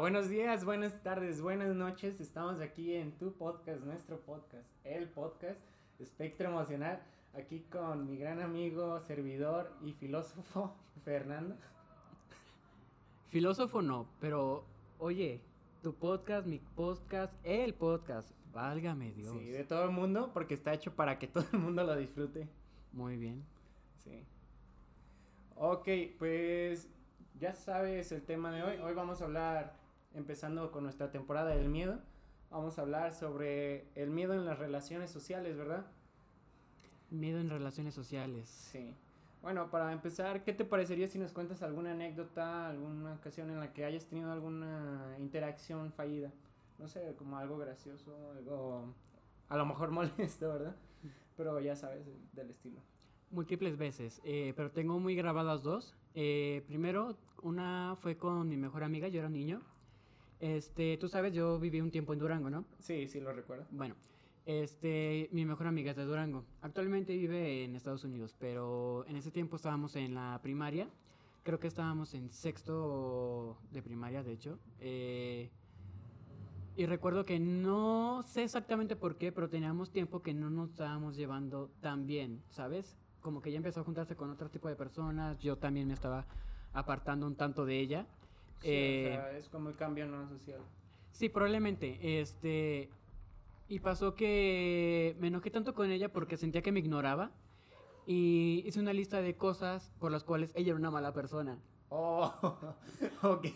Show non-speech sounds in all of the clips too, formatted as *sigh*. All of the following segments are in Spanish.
buenos días, buenas tardes, buenas noches. Estamos aquí en tu podcast, nuestro podcast, el podcast Espectro Emocional. Aquí con mi gran amigo, servidor y filósofo, *laughs* Fernando. Filósofo no, pero oye, tu podcast, mi podcast, el podcast, válgame Dios. Sí, de todo el mundo, porque está hecho para que *laughs* todo el mundo lo disfrute. Muy bien. Sí. Ok, pues ya sabes el tema de hoy. Hoy vamos a hablar, empezando con nuestra temporada del miedo, vamos a hablar sobre el miedo en las relaciones sociales, ¿verdad? Miedo en relaciones sociales. Sí. Bueno, para empezar, ¿qué te parecería si nos cuentas alguna anécdota, alguna ocasión en la que hayas tenido alguna interacción fallida? No sé, como algo gracioso, algo a lo mejor *laughs* molesto, ¿verdad? Pero ya sabes, del estilo. Múltiples veces, eh, pero tengo muy grabadas dos. Eh, primero, una fue con mi mejor amiga, yo era niño. Este, tú sabes, yo viví un tiempo en Durango, ¿no? Sí, sí lo recuerdo. Bueno, este, mi mejor amiga es de Durango. Actualmente vive en Estados Unidos, pero en ese tiempo estábamos en la primaria. Creo que estábamos en sexto de primaria, de hecho. Eh, y recuerdo que no sé exactamente por qué, pero teníamos tiempo que no nos estábamos llevando tan bien, ¿sabes? Como que ella empezó a juntarse con otro tipo de personas, yo también me estaba apartando un tanto de ella. Sí, Eh, o sea, es como el cambio no social. Sí, probablemente. Este. Y pasó que me enojé tanto con ella porque sentía que me ignoraba. Y hice una lista de cosas por las cuales ella era una mala persona. Oh, *laughs* ok.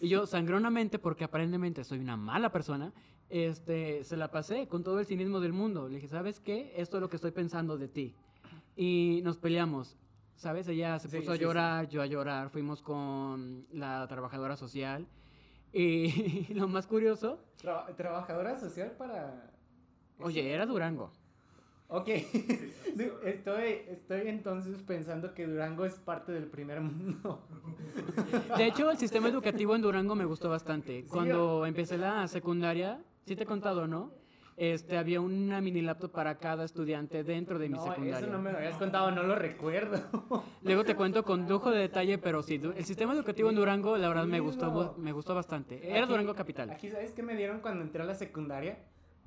Y yo, sangronamente, porque aparentemente soy una mala persona, este, se la pasé con todo el cinismo del mundo. Le dije, ¿sabes qué? Esto es lo que estoy pensando de ti. Y nos peleamos. ¿Sabes? Ella se Sí, puso a sí, sí. llorar, yo a llorar. Fuimos con la trabajadora social. Y *laughs* lo más curioso, Tra- trabajadora social para... oye, era Durango. Ok, *laughs* estoy, estoy entonces pensando que Durango es parte del primer mundo. De hecho, el sistema educativo en Durango me gustó bastante. Cuando empecé la secundaria, sí te he contado, ¿no? Este, había una mini laptop para cada estudiante dentro de mi No, secundaria. eso no me lo habías contado, no lo recuerdo. *laughs* Luego te cuento con lujo de detalle, pero sí, el sistema educativo en Durango, la verdad, me gustó, me gustó bastante. Era Aquí- Durango capital. Aquí, ¿sabes qué me dieron cuando entré a la secundaria?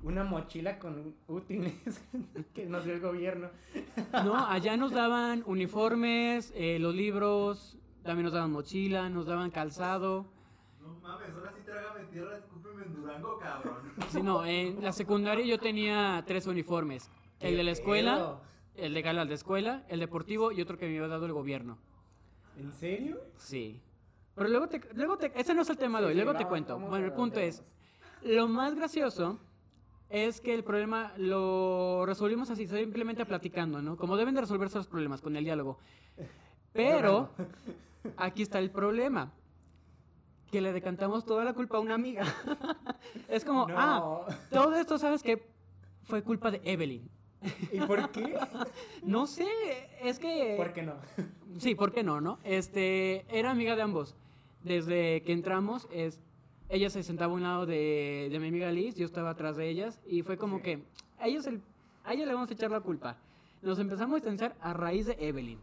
Una mochila con útiles *laughs* que nos dio el gobierno. No, *laughs* allá nos daban uniformes, eh, los libros, también nos daban mochila, nos daban calzado. No mames, ahora sí trágame tierra, Durango, cabrón. Sí, no, en la secundaria yo tenía tres uniformes. El ¿Qué de la escuela, el de gala de escuela, el deportivo y otro que me había dado el gobierno. ¿En serio? Sí. Pero luego te, luego te, ese no es el tema de hoy, luego te cuento. Bueno, el punto es, lo más gracioso es que el problema lo resolvimos así, simplemente platicando, ¿no? Como deben de resolverse los problemas con el diálogo. *laughs* Pero aquí está el problema. Que le decantamos toda la culpa a una amiga. *laughs* es como, No. ah, todo esto, ¿sabes qué? Fue culpa de Evelyn. ¿Y por qué? *laughs* No sé, es que... ¿Por qué no? *laughs* Sí, ¿por qué no, no? Este, era amiga de ambos. Desde que entramos, es, ella se sentaba a un lado de, de mi amiga Liz, yo estaba atrás de ellas, y fue como Sí. que a, ellos el, a ella le vamos a echar la culpa. Nos empezamos a distanciar a raíz de Evelyn.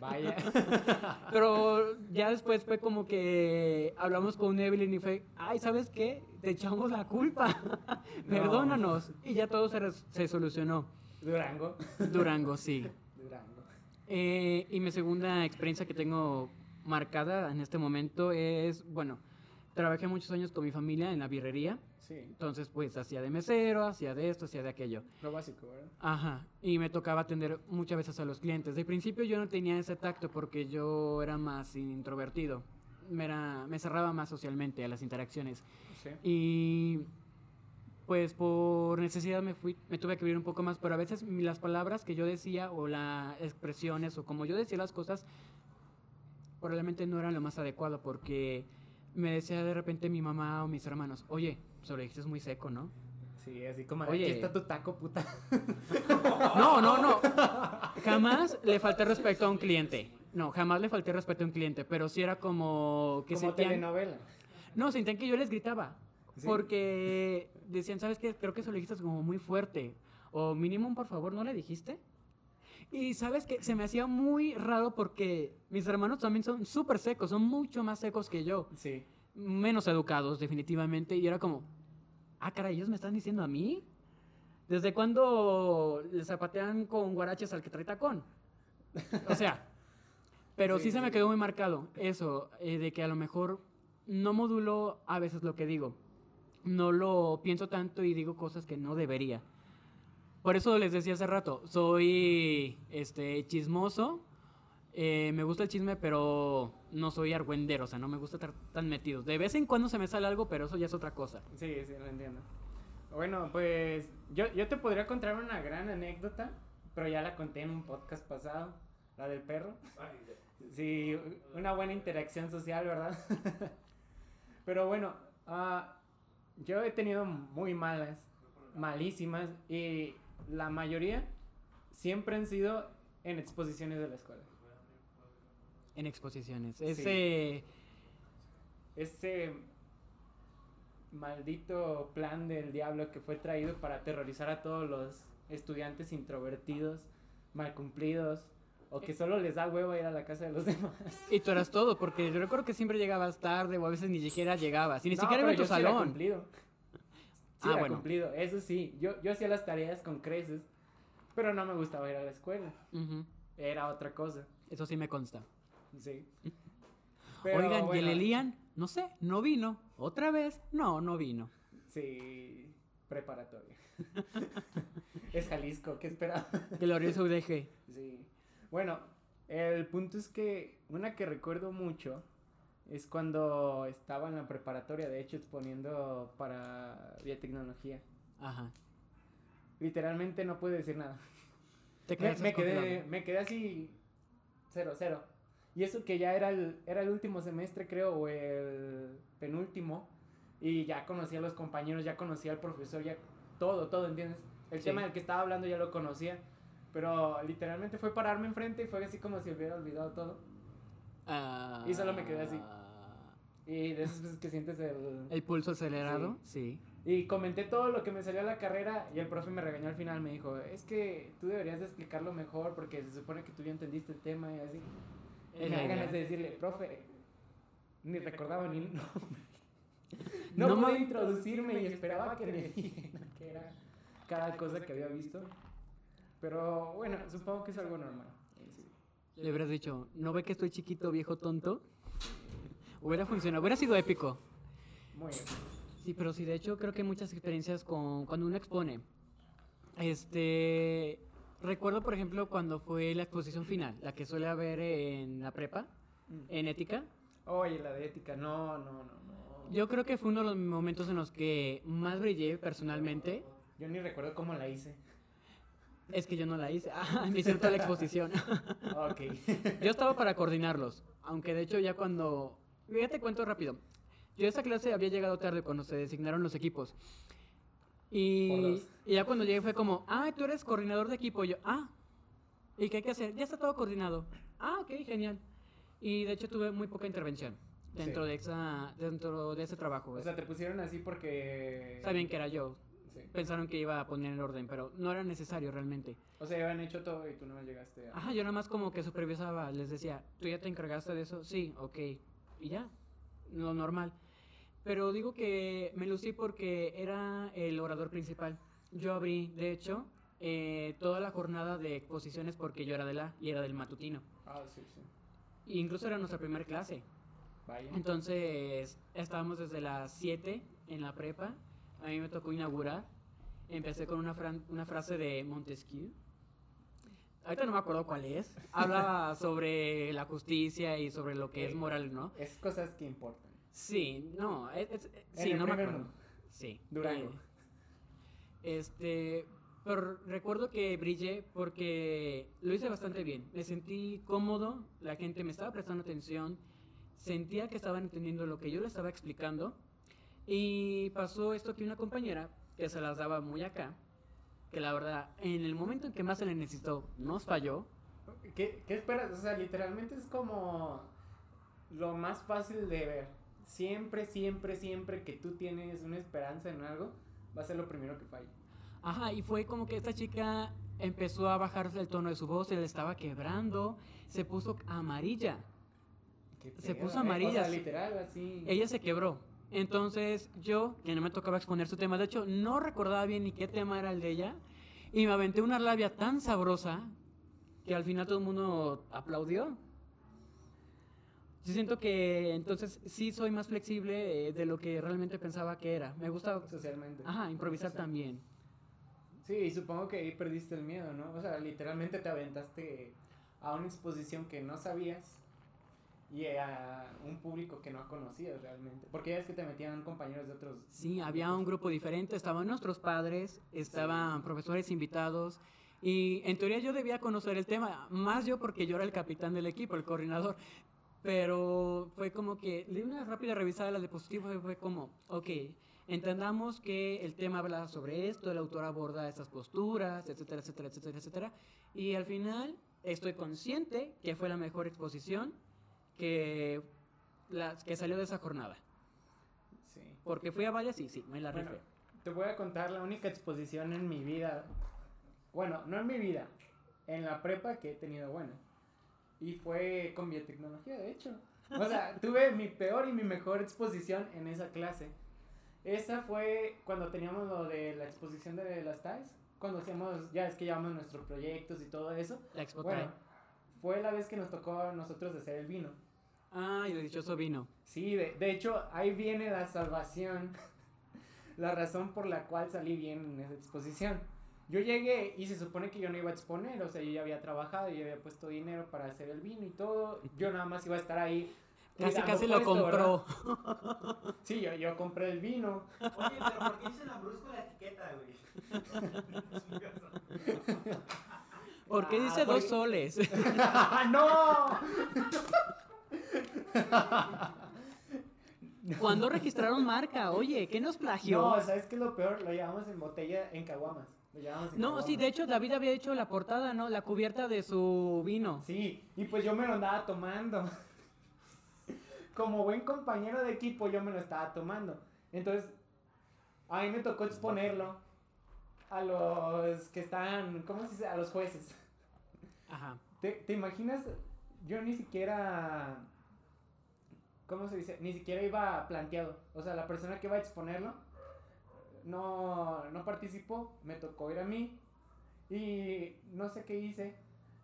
Vaya. *laughs* Pero ya después fue como que hablamos con Evelyn y fue, ay, ¿sabes qué? Te echamos la culpa. *laughs* Perdónanos. Y ya todo se, se solucionó. Durango. Durango, sí. Durango. Eh, y mi segunda experiencia que tengo marcada en este momento es, bueno, trabajé muchos años con mi familia en la birrería, Sí, entonces pues hacía de mesero, hacía de esto, hacía de aquello. lo básico, ¿verdad? Ajá, y me tocaba atender muchas veces a los clientes. De principio yo no tenía ese tacto porque yo era más introvertido, me, era, me cerraba más socialmente a las interacciones. Sí. Y pues por necesidad me fui, me tuve que abrir un poco más, pero a veces las palabras que yo decía o las expresiones o como yo decía las cosas probablemente no eran lo más adecuado porque me decía de repente mi mamá o mis hermanos, oye, sobre dijiste es muy seco, ¿no? Sí, así como, Oye. aquí está tu taco, puta. *laughs* No, no, no. Jamás le falté respeto a un cliente. No, jamás le falté respeto a un cliente, pero sí era como que como sentían- telenovela. No, sentían que yo les gritaba. Sí. Porque decían, ¿sabes qué? Creo que eso lo dijiste como muy fuerte. O mínimo, por favor, ¿no le dijiste? Y sabes que se me hacía muy raro porque mis hermanos también son súper secos, son mucho más secos que yo. Sí. menos educados, definitivamente. Y era como, ah, caray, ellos me están diciendo a mí. ¿Desde cuándo le zapatean con guaraches al que trae tacón? O sea, pero sí, Sí, se me quedó muy marcado eso, eh, de que a lo mejor no modulo a veces lo que digo. No lo pienso tanto y digo cosas que no debería. Por eso les decía hace rato, soy este chismoso, eh, me gusta el chisme, pero no soy argüendero, o sea, no me gusta estar tan metido. De vez en cuando se me sale algo, pero eso ya es otra cosa. Sí, sí, lo entiendo. Bueno, pues yo, yo te podría contar una gran anécdota, pero ya la conté en un podcast pasado, la del perro. Sí, una buena interacción social, ¿verdad? *laughs* pero bueno, ah, yo he tenido muy malas, malísimas, y la mayoría siempre han sido en exposiciones de la escuela. En exposiciones. Sí. Ese... ese maldito plan del diablo que fue traído para aterrorizar a todos los estudiantes introvertidos, mal cumplidos, o que solo les da huevo ir a la casa de los *laughs* demás. Y tú eras todo, porque yo recuerdo que siempre llegabas tarde o a veces ni siquiera llegabas. Y ni No, siquiera pero tu sí salón. Sí Ah, era bueno. cumplido, eso sí, yo, yo hacía las tareas con creces, pero no me gustaba ir a la escuela, Ujú, era otra cosa, Eso sí me consta. sí. *laughs* Pero, Oigan, ¿y el bueno, Elian? No sé, no vino. ¿Otra vez? No, no vino. Sí, preparatoria. *laughs* es Jalisco, ¿qué esperaba? Glorioso *laughs* UDG. Sí. Bueno, el punto es que una que recuerdo mucho es cuando estaba en la preparatoria, de hecho, exponiendo para biotecnología. Ajá. Literalmente no pude decir nada. Te Me, me quedé, me quedé así, cero, cero. Y eso que ya era el, era el último semestre, creo, o el penúltimo. Y ya conocía a los compañeros, ya conocía al profesor, ya todo, todo, ¿entiendes? El Sí. tema del que estaba hablando ya lo conocía. Pero literalmente fue pararme enfrente y fue así como si hubiera olvidado todo. Ah, Y solo me quedé así. Y de esas veces que sientes el... El pulso acelerado, sí. Y comenté todo lo que me salió a la carrera y el profe me regañó al final, me dijo, es que tú deberías de explicarlo mejor porque se supone que tú ya entendiste el tema y así. Y me ganas de decirle, profe, ni recordaba ni nombre. *laughs* No No, me- introducirme y esperaba que me dijeran que era cada cosa que había visto. Pero bueno, supongo que es algo normal. Sí. Le hubieras dicho, ¿no ve que estoy chiquito, viejo tonto? Hubiera funcionado, hubiera sido épico. Muy bien. Sí, pero sí, de hecho creo que muchas experiencias con cuando uno expone. Este, recuerdo por ejemplo cuando fue la exposición final, la que suele haber en la prepa, en ética. Oye, la de ética, no, no, no, no. Yo creo que fue uno de los momentos en los que más brillé personalmente. Yo ni recuerdo cómo la hice. Es que yo no la hice. *laughs* Ah, me hicieron toda la exposición. *laughs* Ok. Yo estaba para coordinarlos, aunque de hecho ya cuando... Ya te cuento rápido. Yo a esa clase había llegado tarde cuando se designaron los equipos. Y, y ya cuando llegué fue como, ah, tú eres coordinador de equipo. Y yo, ah, ¿y qué hay que hacer? Ya está todo coordinado. Ah, ok, genial. Y de hecho tuve muy poca intervención dentro, Sí. de, esa, dentro de ese trabajo. O sea, te pusieron así porque... Sabían que era yo. Sí. Pensaron que iba a poner el orden, pero no era necesario realmente. O sea, ya habían hecho todo y tú no llegaste a... Ajá, yo nada más como que supervisaba, les decía, ¿tú ya te encargaste de eso? Sí, ok. Y ya, lo normal. Pero digo que me lucí porque era el orador principal. Yo abrí, de hecho, eh, toda la jornada de exposiciones porque yo era de la y era del matutino. Ah, sí, sí. E incluso era nuestra primera clase. Vaya. Entonces, estábamos desde las 7 en la prepa. A mí me tocó inaugurar. Empecé con una, fran- una frase de Montesquieu. Ahorita no me acuerdo cuál es. Habla *laughs* sobre la justicia y sobre lo que es moral, ¿no? Es cosas que importan. Sí, no, es, es- sí, no me acuerdo. mundo. Sí. Durango. eh, este, pero recuerdo que brillé porque lo hice bastante bien. Me sentí cómodo, la gente me estaba prestando atención, sentía que estaban entendiendo lo que yo les estaba explicando. Y pasó esto que una compañera, que se las daba muy acá, que la verdad, en el momento en que más se le necesitó, nos falló. ¿Qué, ¿Qué esperas? O sea, literalmente es como lo más fácil de ver. Siempre, siempre, siempre que tú tienes una esperanza en algo, va a ser lo primero que falla. Ajá, y fue como que esta chica empezó a bajarse el tono de su voz, se le estaba quebrando, se puso amarilla. Se puso ¿eh? amarilla, O sea, literal, así. ella se quebró. Entonces yo, que no me tocaba exponer su tema, de hecho no recordaba bien ni qué tema era el de ella, y me aventé una labia tan sabrosa que al final todo el mundo aplaudió. Yo siento que entonces sí soy más flexible eh, de lo que realmente pensaba que era. Me gusta, Socialmente. ajá, improvisar también. Sí, y supongo que ahí perdiste el miedo, ¿no? O sea, literalmente te aventaste a una exposición que no sabías y a un público que no conocías realmente. Porque ya es que te metían compañeros de otros. Sí, había un grupo diferente, estaban nuestros padres, estaban profesores invitados y en teoría yo debía conocer el tema, más yo porque yo era el capitán del equipo, el coordinador, pero fue como que le di una rápida revisada a las diapositivas y fue como, ok, entendamos que el tema habla sobre esto, el autor aborda estas posturas, etcétera, etcétera, etcétera, etcétera, y al final estoy consciente que fue la mejor exposición que, la, que salió de esa jornada. Sí. Porque fui a varias y sí, me la Bueno, rifé. te voy a contar la única exposición en mi vida. Bueno, no en mi vida, en la prepa que he tenido buena. Y fue con biotecnología, de hecho. O sea, *laughs* tuve mi peor y mi mejor exposición en esa clase. Esa fue cuando teníamos lo de la exposición de las TAES. Cuando hacíamos, ya es que llevamos nuestros proyectos y todo eso. La Expo Bueno, fue la vez que nos tocó a nosotros hacer el vino. Ay, el dichoso vino. Sí, de, de hecho, ahí viene la salvación, *laughs* la razón por la cual salí bien en esa exposición. Yo llegué y se supone que yo no iba a exponer, o sea, yo ya había trabajado, yo había puesto dinero para hacer el vino y todo, yo nada más iba a estar ahí. Casi, casi lo puesto, compró. ¿verdad? *laughs* Sí, yo, yo compré el vino. Oye, pero ¿por qué dicen Lambrusco la etiqueta, güey? ¿Por qué Ah, dice porque- dos soles? *laughs* ¡No! *laughs* ¿Cuándo registraron marca? Oye, ¿qué nos plagió? No, ¿sabes qué es lo peor? Lo llevamos en botella en caguamas. Lo llevamos en No, caguamas. sí, de hecho David había hecho la portada, ¿no? La cubierta de su vino. Sí, y pues yo me lo andaba tomando. *laughs* Como buen compañero de equipo, yo me lo estaba tomando. Entonces, a mí me tocó exponerlo a los que están, ¿cómo se dice? A los jueces. Ajá. ¿Te, te imaginas? Yo ni siquiera, ¿cómo se dice? Ni siquiera iba planteado. O sea, la persona que iba a exponerlo no, no participó, me tocó ir a mí y no sé qué hice,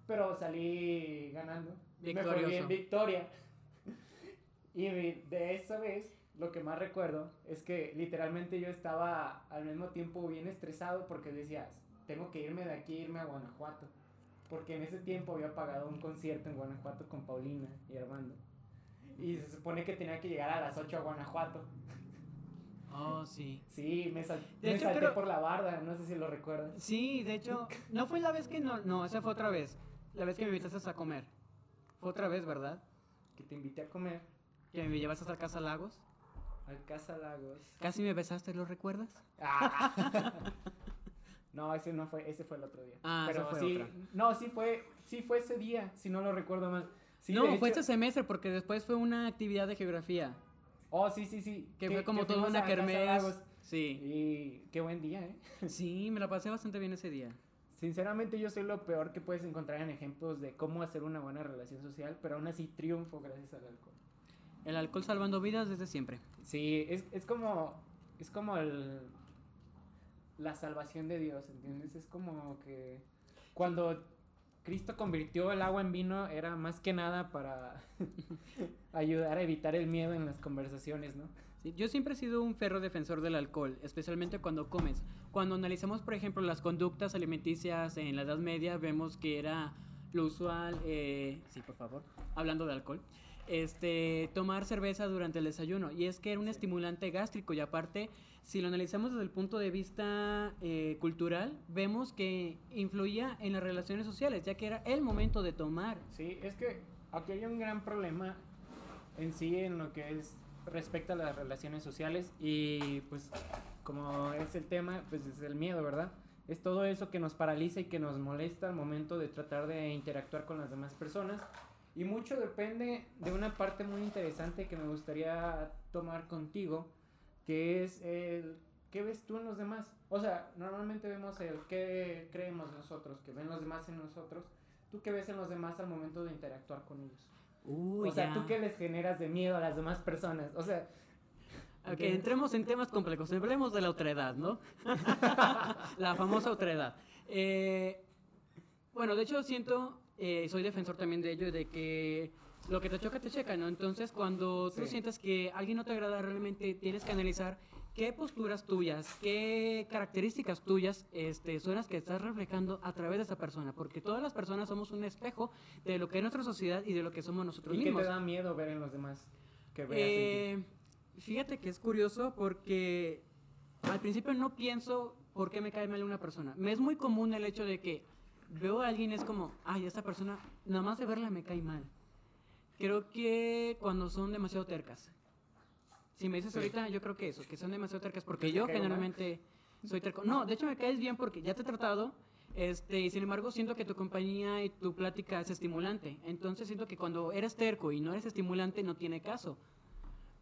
pero salí ganando. Me fue Victorioso. bien victoria. *laughs* Y de esa vez, lo que más recuerdo es que literalmente yo estaba al mismo tiempo bien estresado porque decía, tengo que irme de aquí, irme a Guanajuato. Porque en ese tiempo había pagado un concierto en Guanajuato con Paulina y Armando. Y se supone que tenía que llegar a las 8 a Guanajuato. *laughs* Oh, sí. Sí, me, sal- De me hecho, salté por la barda, no sé si lo recuerdas. Sí, de hecho, no fue la vez que no, no, esa fue otra vez. La vez que me invitaste a comer. Fue otra vez, ¿verdad? Que te invité a comer Que me llevaste a Casa Lagos. al Casa Lagos. Casi me besaste, ¿lo recuerdas? Ah. *laughs* No, ese no fue, ese fue el otro día. Ah, Pero fue sí, otra. no, sí fue, sí fue ese día, si no lo recuerdo mal. Sí, no, fue hecho- este semestre porque después fue una actividad de geografía. Oh, sí, sí, sí. Que fue como toda una kermés. Sí. Y qué buen día, ¿eh? *laughs* Sí, me la pasé bastante bien ese día. Sinceramente yo soy lo peor que puedes encontrar en ejemplos de cómo hacer una buena relación social, pero aún así triunfo gracias al alcohol. El alcohol salvando vidas desde siempre. Sí, es, es como, es como el, la salvación de Dios, ¿entiendes? Es como que cuando Cristo convirtió el agua en vino era más que nada para *laughs* ayudar a evitar el miedo en las conversaciones, ¿no? Yo siempre he sido un ferro defensor del alcohol, especialmente cuando comes. Cuando analizamos, por ejemplo, las conductas alimenticias en la Edad Media, vemos que era lo usual, eh, sí, por favor, hablando de alcohol, este, tomar cerveza durante el desayuno. Y es que era un estimulante gástrico y aparte, si lo analizamos desde el punto de vista eh, cultural, vemos que influía en las relaciones sociales, ya que era el momento de tomar. Sí, es que aquí hay un gran problema en sí en lo que es respecto a las relaciones sociales y pues como es el tema, pues es el miedo, ¿verdad? Es todo eso que nos paraliza y que nos molesta al momento de tratar de interactuar con las demás personas. Y mucho depende de una parte muy interesante que me gustaría tomar contigo, que es el qué ves tú en los demás. O sea, normalmente vemos el qué creemos nosotros, que ven los demás en nosotros. ¿Tú qué ves en los demás al momento de interactuar con ellos? Uy, o sea, ya. ¿tú qué les generas de miedo a las demás personas? O sea, Ok, entremos en temas complejos. Hablemos de la otredad, ¿no? *laughs* la famosa otredad. Eh, bueno, de hecho siento, eh, soy defensor también de ello, de que lo que te choca, te checa, ¿no? Entonces, cuando tú Sí. sientes que alguien no te agrada realmente, tienes que analizar qué posturas tuyas, qué características tuyas este, son las que estás reflejando a través de esa persona. Porque todas las personas somos un espejo de lo que es nuestra sociedad y de lo que somos nosotros ¿y qué mismos. te da miedo ver en los demás? Que veas en ti? Eh, fíjate que es curioso porque al principio no pienso por qué me cae mal una persona. Me es muy común el hecho de que veo a alguien es como, ay, esta persona, nada más de verla me cae mal. Creo que cuando son demasiado tercas. Si me dices Sí. ahorita, yo creo que eso, que son demasiado tercas, porque ¿Te yo caigo mal? generalmente soy terco. No, de hecho me caes bien porque ya te he tratado, este, y sin embargo siento que tu compañía y tu plática es estimulante. Entonces siento que cuando eres terco y no eres estimulante no tiene caso.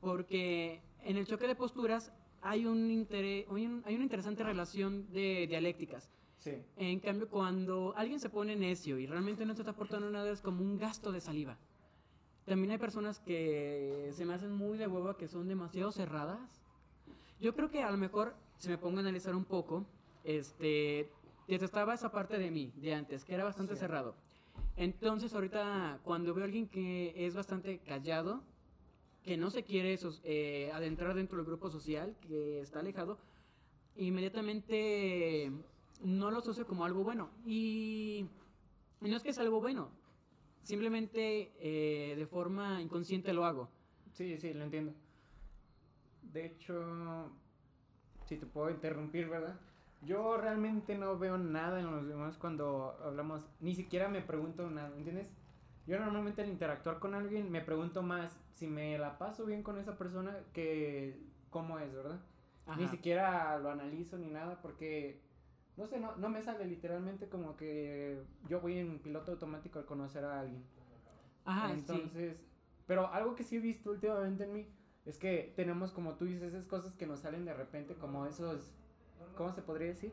Porque en el choque de posturas hay, un interé- hay, un- hay una interesante relación de dialécticas. Sí. En cambio, cuando alguien se pone necio y realmente no te está aportando nada, es como un gasto de saliva. También hay personas que se me hacen muy de hueva, que son demasiado cerradas. Yo creo que a lo mejor, si me pongo a analizar un poco, este, detestaba esa parte de mí, de antes, que era bastante Sí. cerrado. Entonces, ahorita, cuando veo a alguien que es bastante callado, que no se quiere sos- eh, adentrar dentro del grupo social, que está alejado, inmediatamente no lo asocio como algo bueno. Y, no es que es algo bueno, simplemente eh, de forma inconsciente lo hago. Sí, sí, lo entiendo. De hecho, si te puedo interrumpir, ¿verdad? Yo realmente no veo nada en los demás cuando hablamos, ni siquiera me pregunto nada, ¿entiendes? Yo normalmente al interactuar con alguien me pregunto más si me la paso bien con esa persona que cómo es, ¿verdad? Ni Ajá. siquiera lo analizo ni nada porque, no sé, no, no me sale literalmente como que yo voy en piloto automático al conocer a alguien. Ajá, sí. Entonces, pero algo que sí he visto últimamente en mí es que tenemos, como tú dices, esas cosas que nos salen de repente, como esos, ¿cómo se podría decir?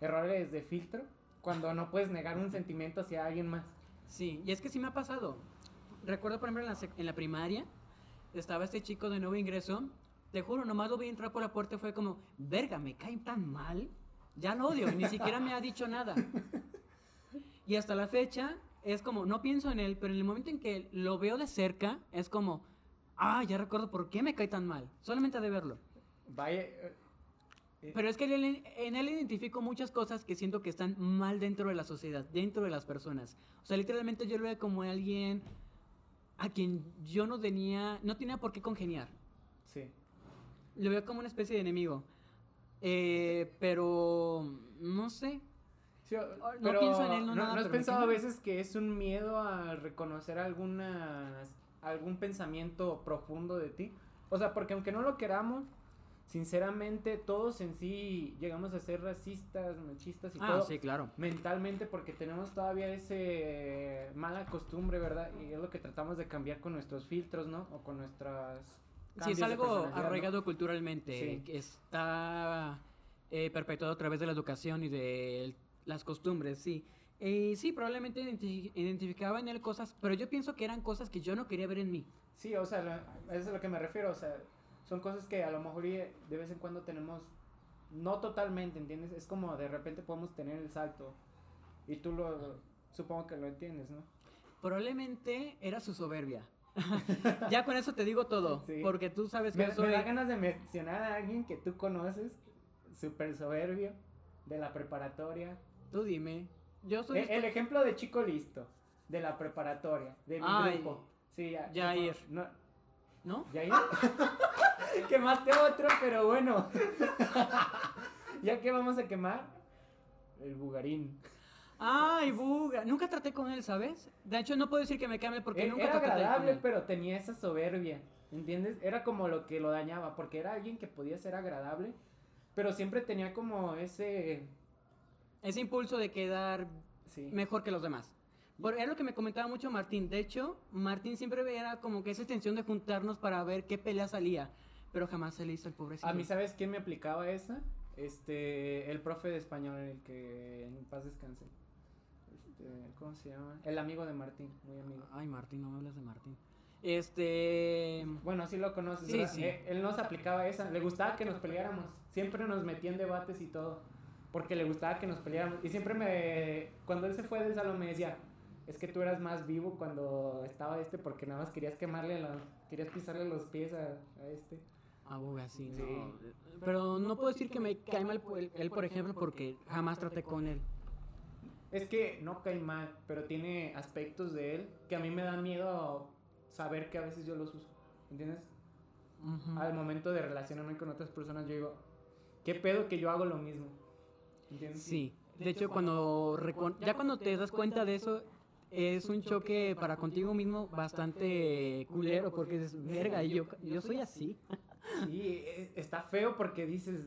Errores de filtro, cuando no puedes negar un sentimiento hacia alguien más. Sí, y es que sí me ha pasado. Recuerdo, por ejemplo, en la, en la primaria, estaba este chico de nuevo ingreso. Te juro, nomás lo vi entrar por la puerta y fue como, verga, me cae tan mal. Ya lo odio, ni siquiera me ha dicho nada. Y hasta la fecha, es como, no pienso en él, pero en el momento en que lo veo de cerca, es como, ah, ya recuerdo por qué me cae tan mal. Solamente de verlo. Vaya, eh, eh, Pero es que en él identifico muchas cosas que siento que están mal dentro de la sociedad, dentro de las personas. O sea, literalmente yo lo veo como alguien a quien yo no tenía, no tenía por qué congeniar. sí. Lo veo como una especie de enemigo. Eh, pero no sé. Sí, no pero pienso en él, no nada, has pero me pensado a veces que es un miedo a reconocer algunas, algún pensamiento profundo de ti? O sea, porque aunque no lo queramos, sinceramente todos en sí llegamos a ser racistas, machistas y Ah, todo sí, claro. mentalmente porque tenemos todavía ese mala costumbre, ¿verdad? Y es lo que tratamos de cambiar con nuestros filtros, ¿no? O con nuestras... Sí, es algo personalidad, ¿no? arraigado culturalmente, Sí. que está eh, perpetuado a través de la educación y de las costumbres, sí. Eh, sí, probablemente identi- identificaba en él cosas, pero yo pienso que eran cosas que yo no quería ver en mí. Sí, o sea, eso es a lo que me refiero, o sea, son cosas que a lo mejor de vez en cuando tenemos, no totalmente, ¿entiendes? Es como de repente podemos tener el salto y tú lo, supongo que lo entiendes, ¿no? Probablemente era su soberbia. *laughs* ya con eso te digo todo, Sí. porque tú sabes que Me, soy... me da ganas de mencionar a alguien que tú conoces, súper soberbio, de la preparatoria. Tú dime. Yo soy... E- el ejemplo de chico listo, de la preparatoria, de mi Ay, grupo. Sí, ya. Jair. No, ¿No? ¿Yair? *laughs* Quemaste otro, pero bueno. *laughs* ya que vamos a quemar, el bugarín. Ay, Buga. Nunca traté con él, ¿sabes? De hecho, no puedo decir que me cambie porque E- nunca era traté con agradable, él. pero tenía esa soberbia, ¿entiendes? Era como lo que lo dañaba, porque era alguien que podía ser agradable, pero siempre tenía como ese... Ese impulso de quedar Sí. mejor que los demás. Por, era lo que me comentaba mucho Martín. De hecho, Martín siempre era como que esa intención de juntarnos para ver qué pelea salía. Pero jamás se le hizo el pobrecito. A mí, ¿sabes quién me aplicaba esa? Este, el profe de español, el que en paz descanse. Este, ¿cómo se llama? El amigo de Martín, muy amigo. Ay, Martín, no me hablas de Martín. Este. Bueno, sí lo conoces. Sí, sí. Eh, Él nos aplicaba esa. Le gustaba que nos peleáramos. Siempre nos metía en debates y todo. Porque le gustaba que nos peleáramos. Y siempre me. Cuando él se fue del salón me decía. Es que tú eras más vivo cuando estaba este porque nada más querías quemarle la, querías pisarle los pies a, a este. Aboga, sí, Sí. no. Pero no puedo decir que me cae mal él, por ejemplo, porque jamás traté con él. Es que no cae mal, pero tiene aspectos de él que a mí me dan miedo saber que a veces yo los uso. ¿Entiendes? Al momento de relacionarme con otras personas, yo digo, ¿qué pedo que yo hago lo mismo? ¿Entiendes? Sí. De hecho, cuando ya cuando te das cuenta de eso, es un choque para contigo mismo bastante culero, porque dices, verga, yo, yo soy así. *laughs* Sí, e- está feo porque dices,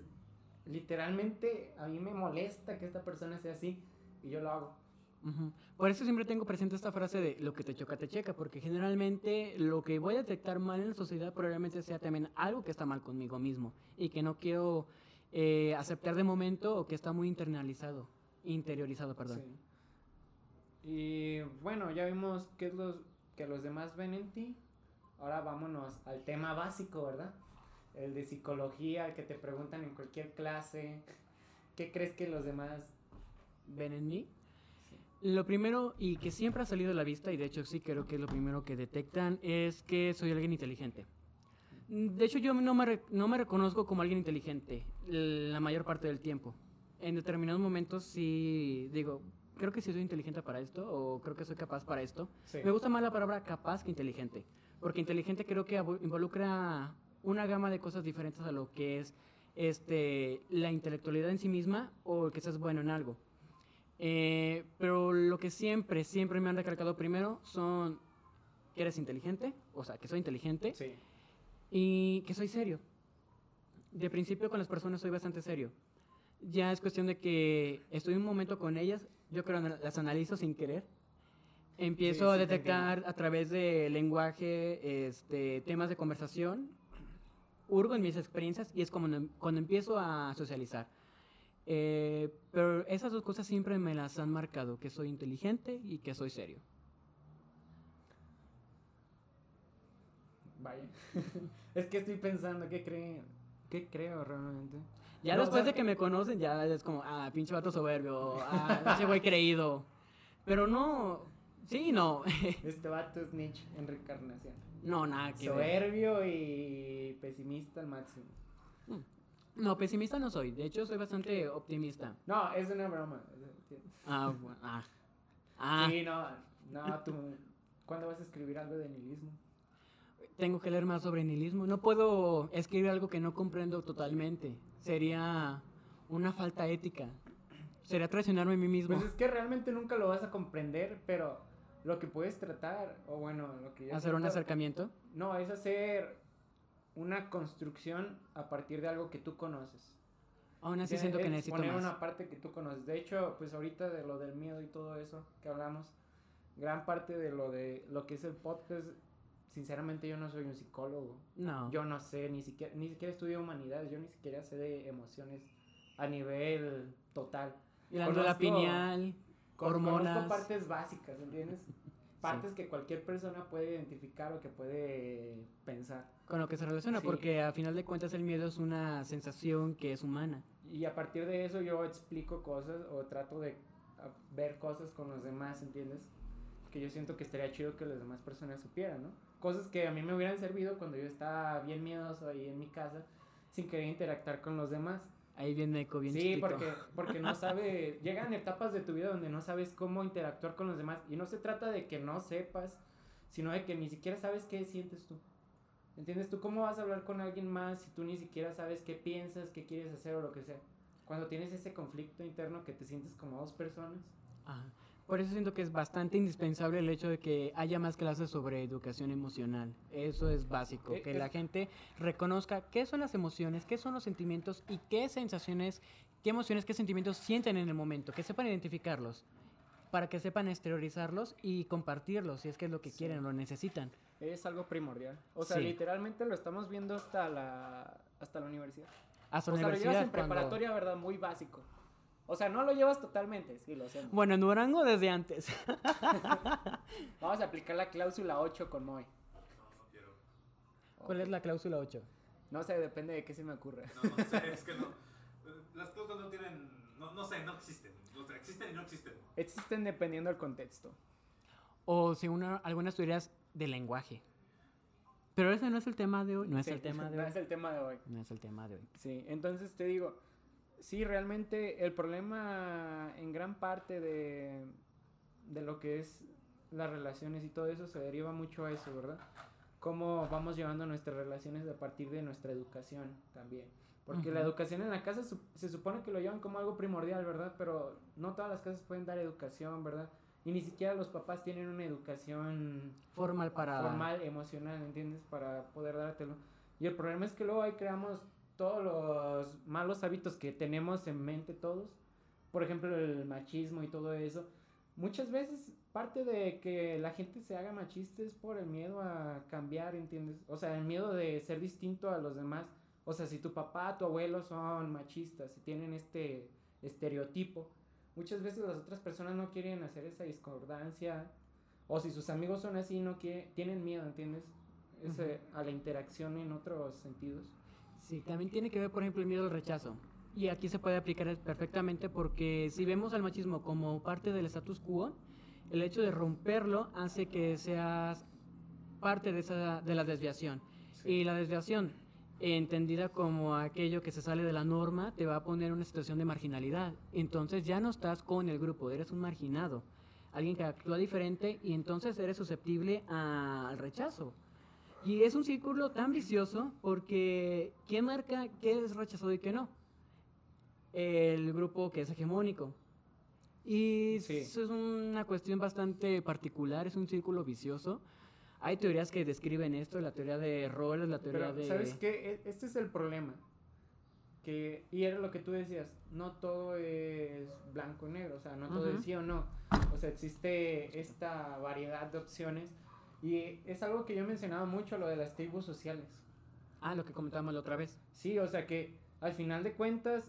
literalmente a mí me molesta que esta persona sea así y yo lo hago. Por eso siempre tengo presente esta frase de lo que te choca, te checa, porque generalmente lo que voy a detectar mal en la sociedad probablemente sea también algo que está mal conmigo mismo y que no quiero eh, aceptar de momento o que está muy internalizado, interiorizado, perdón. Sí. Y bueno, ya vimos qué es los que los demás ven en ti. Ahora vámonos al tema básico, ¿verdad? El de psicología, el que te preguntan en cualquier clase. ¿Qué crees que los demás ven en mí. Lo primero, y que siempre ha salido a la vista, y de hecho sí creo que es lo primero que detectan, es que soy alguien inteligente. De hecho, yo no me, no me reconozco como alguien inteligente la mayor parte del tiempo. En determinados momentos sí digo, creo que sí soy inteligente para esto, o creo que soy capaz para esto. Sí. Me gusta más la palabra capaz que inteligente, porque inteligente creo que involucra una gama de cosas diferentes a lo que es este, la intelectualidad en sí misma o que seas bueno en algo. Eh, pero lo que siempre, siempre me han recalcado primero son que eres inteligente, o sea, que soy inteligente Sí. y que soy serio. De principio con las personas soy bastante serio. Ya es cuestión de que estoy un momento con ellas, yo creo las analizo sin querer. Empiezo Sí, a sí te detectar a través de lenguaje, este, temas de conversación, hurgo en mis experiencias y es como cuando empiezo a socializar. Eh, pero esas dos cosas siempre me las han marcado, que soy inteligente y que soy serio. Vaya. *laughs* es que estoy pensando, ¿qué creen? ¿Qué creo realmente? Ya No, o después sea- de que me conocen, ya es como, ah, pinche vato soberbio, ah, *laughs* pinche güey creído. Pero no, sí, no, *laughs* Este vato es Nietzsche en reencarnación. no, nada que ver. Soberbio y pesimista al máximo. No, pesimista no soy, de hecho soy bastante optimista. No, es una broma. Ah, *laughs* bueno, ah. Ah, Sí, no, no, tú. ¿Cuándo vas a escribir algo de nihilismo? tengo que leer más sobre nihilismo. No puedo escribir algo que no comprendo totalmente. Sería una falta ética. Sería traicionarme a mí mismo. Pues es que realmente nunca lo vas a comprender, pero lo que puedes tratar, o bueno, lo que yo Hacer un acercamiento. No, es hacer una construcción a partir de algo que tú conoces. Aún así siento que es necesito poner más. una parte que tú conoces. De hecho, pues ahorita de lo del miedo y todo eso que hablamos, gran parte de lo de lo que es el podcast, sinceramente yo no soy un psicólogo. No. Yo no sé, ni siquiera, ni siquiera estudio humanidades, yo ni siquiera sé de emociones a nivel total. Glándula pineal, Con- hormonas. Conozco partes básicas, ¿entiendes? Partes que cualquier persona puede identificar o que puede pensar. Con lo que se relaciona, Sí. porque a final de cuentas el miedo es una sensación que es humana. Y a partir de eso yo explico cosas o trato de a, ver cosas con los demás, ¿entiendes? Que yo siento que estaría chido que las demás personas supieran, ¿no? Cosas que a mí me hubieran servido cuando yo estaba bien miedoso ahí en mi casa, sin querer interactuar con los demás. Ahí viene eco bien sí, chiquito. porque, porque no *laughs* sabe, llegan etapas de tu vida donde no sabes cómo interactuar con los demás y no se trata de que no sepas, sino de que ni siquiera sabes qué sientes tú. ¿Entiendes? ¿Tú cómo vas a hablar con alguien más si tú ni siquiera sabes qué piensas, qué quieres hacer o lo que sea? Cuando tienes ese conflicto interno que te sientes como dos personas. Ajá. Por eso siento que es bastante indispensable el hecho de que haya más clases sobre educación emocional. Eso es básico, Eh, que la gente reconozca qué son las emociones, qué son los sentimientos y qué sensaciones, qué emociones, qué sentimientos sienten en el momento, que sepan identificarlos, para que sepan exteriorizarlos y compartirlos si es que es lo que Sí. quieren o lo necesitan. Es algo primordial. O sea, Sí. literalmente lo estamos viendo hasta la, hasta la universidad. Hasta o la sea, lo llevas universidad en cuando- preparatoria, ¿verdad? Muy básico. O sea, no lo llevas totalmente, sí, lo hacemos. Bueno, en Durango desde antes. *laughs* Vamos a aplicar la cláusula 8 con Moy. No, no quiero. ¿Cuál es la cláusula 8? No sé, depende de qué se me ocurre. No, no sé, es que no. Las cosas no tienen. No, no sé, no existen. O sea, existen y no existen. Existen dependiendo del contexto. O según una- algunas teorías de lenguaje. Pero ese no es el tema de hoy. No es Sí, el tema *laughs* de no hoy. es el tema de hoy. No es el tema de hoy. Sí, entonces te digo, sí, realmente el problema en gran parte de, de lo que es las relaciones y todo eso se deriva mucho a eso, ¿verdad? Cómo vamos llevando nuestras relaciones a partir de nuestra educación también. Porque la educación en la casa su- se supone que lo llevan como algo primordial, ¿verdad? Pero no todas las casas pueden dar educación, ¿verdad? Y ni siquiera los papás tienen una educación Formal para... formal, emocional, ¿entiendes? Para poder dártelo. Y el problema es que luego ahí creamos todos los malos hábitos que tenemos en mente todos. Por ejemplo, el machismo y todo eso. Muchas veces parte de que la gente se haga machista es por el miedo a cambiar, ¿entiendes? O sea, el miedo de ser distinto a los demás. O sea, si tu papá, tu abuelo son machistas y tienen este estereotipo, muchas veces las otras personas no quieren hacer esa discordancia o si sus amigos son así, no quiere, tienen miedo, ¿entiendes? Ese, A la interacción en otros sentidos. Sí, también tiene que ver, por ejemplo, el miedo al rechazo. Y aquí se puede aplicar perfectamente porque si vemos al machismo como parte del status quo, el hecho de romperlo hace que seas parte de, esa, de la desviación. Y la desviación, entendida como aquello que se sale de la norma, te va a poner en una situación de marginalidad. Entonces ya no estás con el grupo, eres un marginado, alguien que actúa diferente y entonces eres susceptible al rechazo. Y es un círculo tan vicioso porque ¿quién marca qué es rechazado y qué no? El grupo que es hegemónico. Y Sí. eso es una cuestión bastante particular, es un círculo vicioso. Hay teorías que describen esto, la teoría de roles, la teoría Pero, de... ¿sabes qué? E- Este es el problema. Que, y era lo que tú decías, no todo es blanco y negro, o sea, no todo Ujú. es sí o no. O sea, existe esta variedad de opciones. Y es algo que yo he mencionado mucho, lo de las tribus sociales. Ah, lo que comentábamos la otra vez. Sí, o sea que al final de cuentas,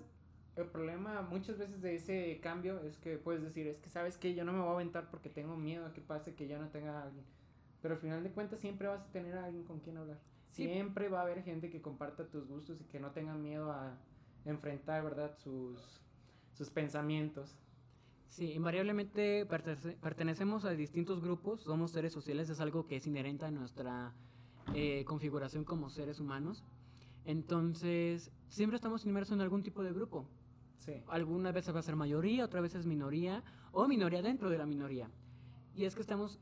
el problema muchas veces de ese cambio es que puedes decir, es que sabes que yo no me voy a aventar porque tengo miedo a que pase que ya no tenga a alguien. Pero al final de cuentas siempre vas a tener a alguien con quien hablar. Sí. Siempre va a haber gente que comparta tus gustos y que no tenga miedo a enfrentar, ¿verdad? Sus, sus pensamientos. Sí, invariablemente pertenece- pertenecemos a distintos grupos, somos seres sociales, es algo que es inherente a nuestra eh, configuración como seres humanos. Entonces, siempre estamos inmersos en algún tipo de grupo. Sí. Algunas veces va a ser mayoría, otras veces minoría, o minoría dentro de la minoría. Y es que estamos...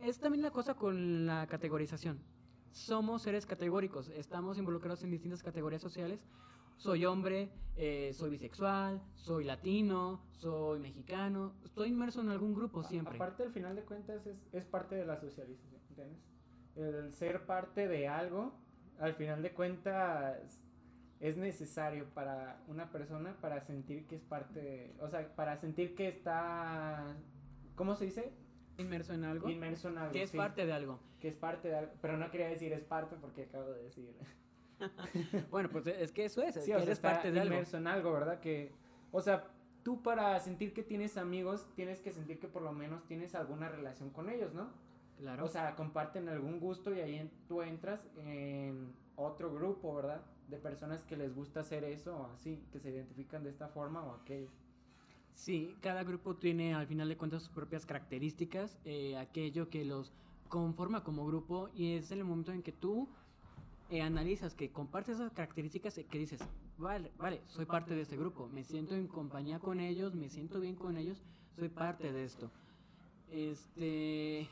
Es también la cosa con la categorización. Somos seres categóricos, estamos involucrados en distintas categorías sociales. Soy hombre, eh, soy bisexual, soy latino, soy mexicano. Estoy inmerso en algún grupo siempre. Aparte, al final de cuentas, es, es parte de la socialización, ¿entiendes? El ser parte de algo, al final de cuentas, es necesario para una persona para sentir que es parte de, o sea, para sentir que está, ¿cómo se dice? Inmerso en algo. Inmerso en algo. Que es sí, parte de algo. Que es parte de algo, pero no quería decir es parte porque acabo de decir. *laughs* Bueno, pues es que eso es, Sí, que o sea, eres está parte de algo. en algo, ¿verdad? Que, o sea, tú para sentir que tienes amigos, tienes que sentir que por lo menos tienes alguna relación con ellos, ¿no? Claro. O sea, comparten algún gusto y ahí en- tú entras en otro grupo, ¿verdad? De personas que les gusta hacer eso o así, que se identifican de esta forma o aquello. Sí, cada grupo tiene al final de cuentas sus propias características, eh, aquello que los conforma como grupo y es el momento en que tú eh, analizas que compartes esas características y que dices, vale, vale, soy parte de este grupo, me siento en compañía con ellos, me siento bien con ellos, soy parte de esto. Este,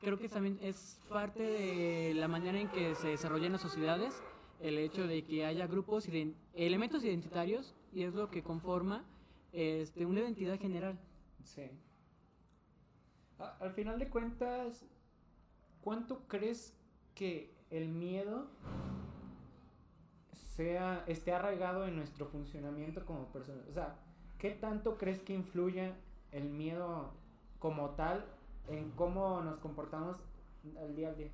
creo que también es parte de la manera en que se desarrollan las sociedades, el hecho de que haya grupos, elementos identitarios y es lo que conforma este, una identidad general. Sí. Al final de cuentas, ¿cuánto crees que el miedo sea esté arraigado en nuestro funcionamiento como personas? O sea, ¿qué tanto crees que influye el miedo como tal en cómo nos comportamos al día a día?